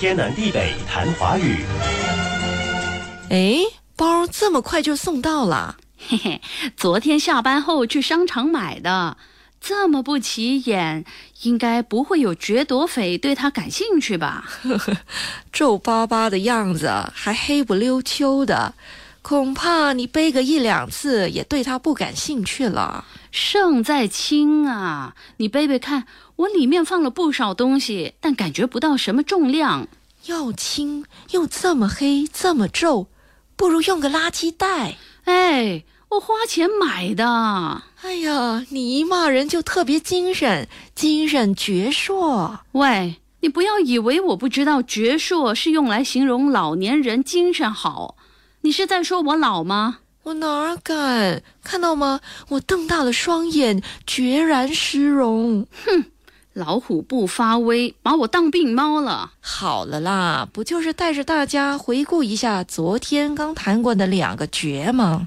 天南地北谈华语。哎，包这么快就送到了？嘿嘿，昨天下班后去商场买的，这么不起眼，应该不会有掠夺匪对他感兴趣吧？呵呵，皱巴巴的样子，还黑不溜秋的，恐怕你背个一两次也对他不感兴趣了。胜在轻啊！你背背看，我里面放了不少东西，但感觉不到什么重量。又轻又这么黑，这么皱，不如用个垃圾袋。哎，我花钱买的。哎呀，你一骂人就特别精神，精神矍铄。喂，你不要以为我不知道，矍铄是用来形容老年人精神好。你是在说我老吗？我哪敢看到吗？我瞪大了双眼，决然失容。哼，老虎不发威，把我当病猫了。好了啦，不就是带着大家回顾一下昨天刚谈过的两个绝吗？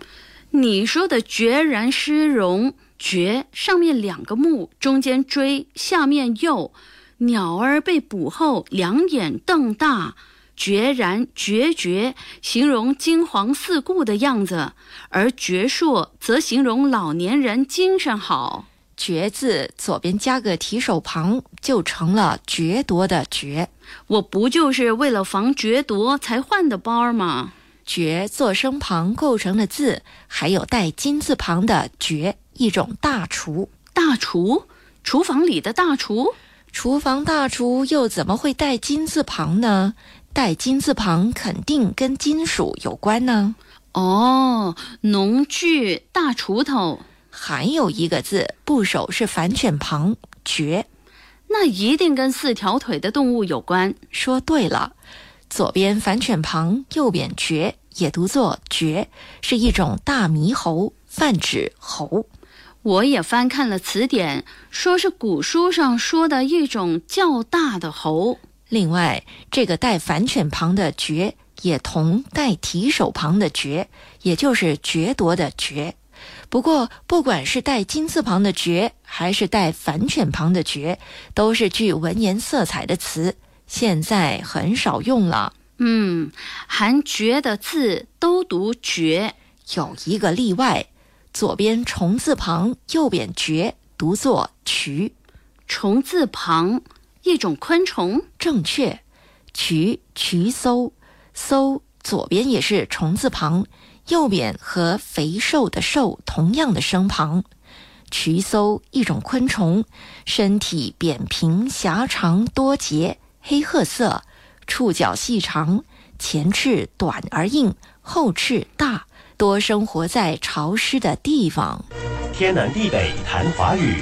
你说的决然失容，决上面两个目，中间锥，下面右，鸟儿被捕后两眼瞪大。决然决绝，形容惊惶四顾的样子；而矍铄则形容老年人精神好。决字左边加个提手旁，就成了决夺的决。我不就是为了防决夺才换的包吗？决做声旁构成的字，还有带金字旁的决，一种大厨。大厨，厨房里的大厨。厨房大厨又怎么会带金字旁呢？带金字旁肯定跟金属有关呢。哦，农具大锄头。还有一个字部首是反犬旁，绝。那一定跟四条腿的动物有关。说对了，左边反犬旁，右边绝，也读作绝，是一种大猕猴，泛指猴。我也翻看了词典，说是古书上说的一种较大的猴。另外，这个带反犬旁的“决”也同带提手旁的“决”，也就是决夺的“决”。不过，不管是带金字旁的“决”，还是带反犬旁的“决”，都是具文言色彩的词，现在很少用了。嗯，含“决”的字都读“决”，有一个例外：左边虫字旁，右边“决”，读作“渠”。虫字旁。一种昆虫，正确。渠渠搜搜，左边也是虫字旁，右边和肥瘦的瘦同样的声旁。渠搜一种昆虫，身体扁平狭长多节，黑褐色，触角细长，前翅短而硬，后翅大，多生活在潮湿的地方。天南地北谈华语。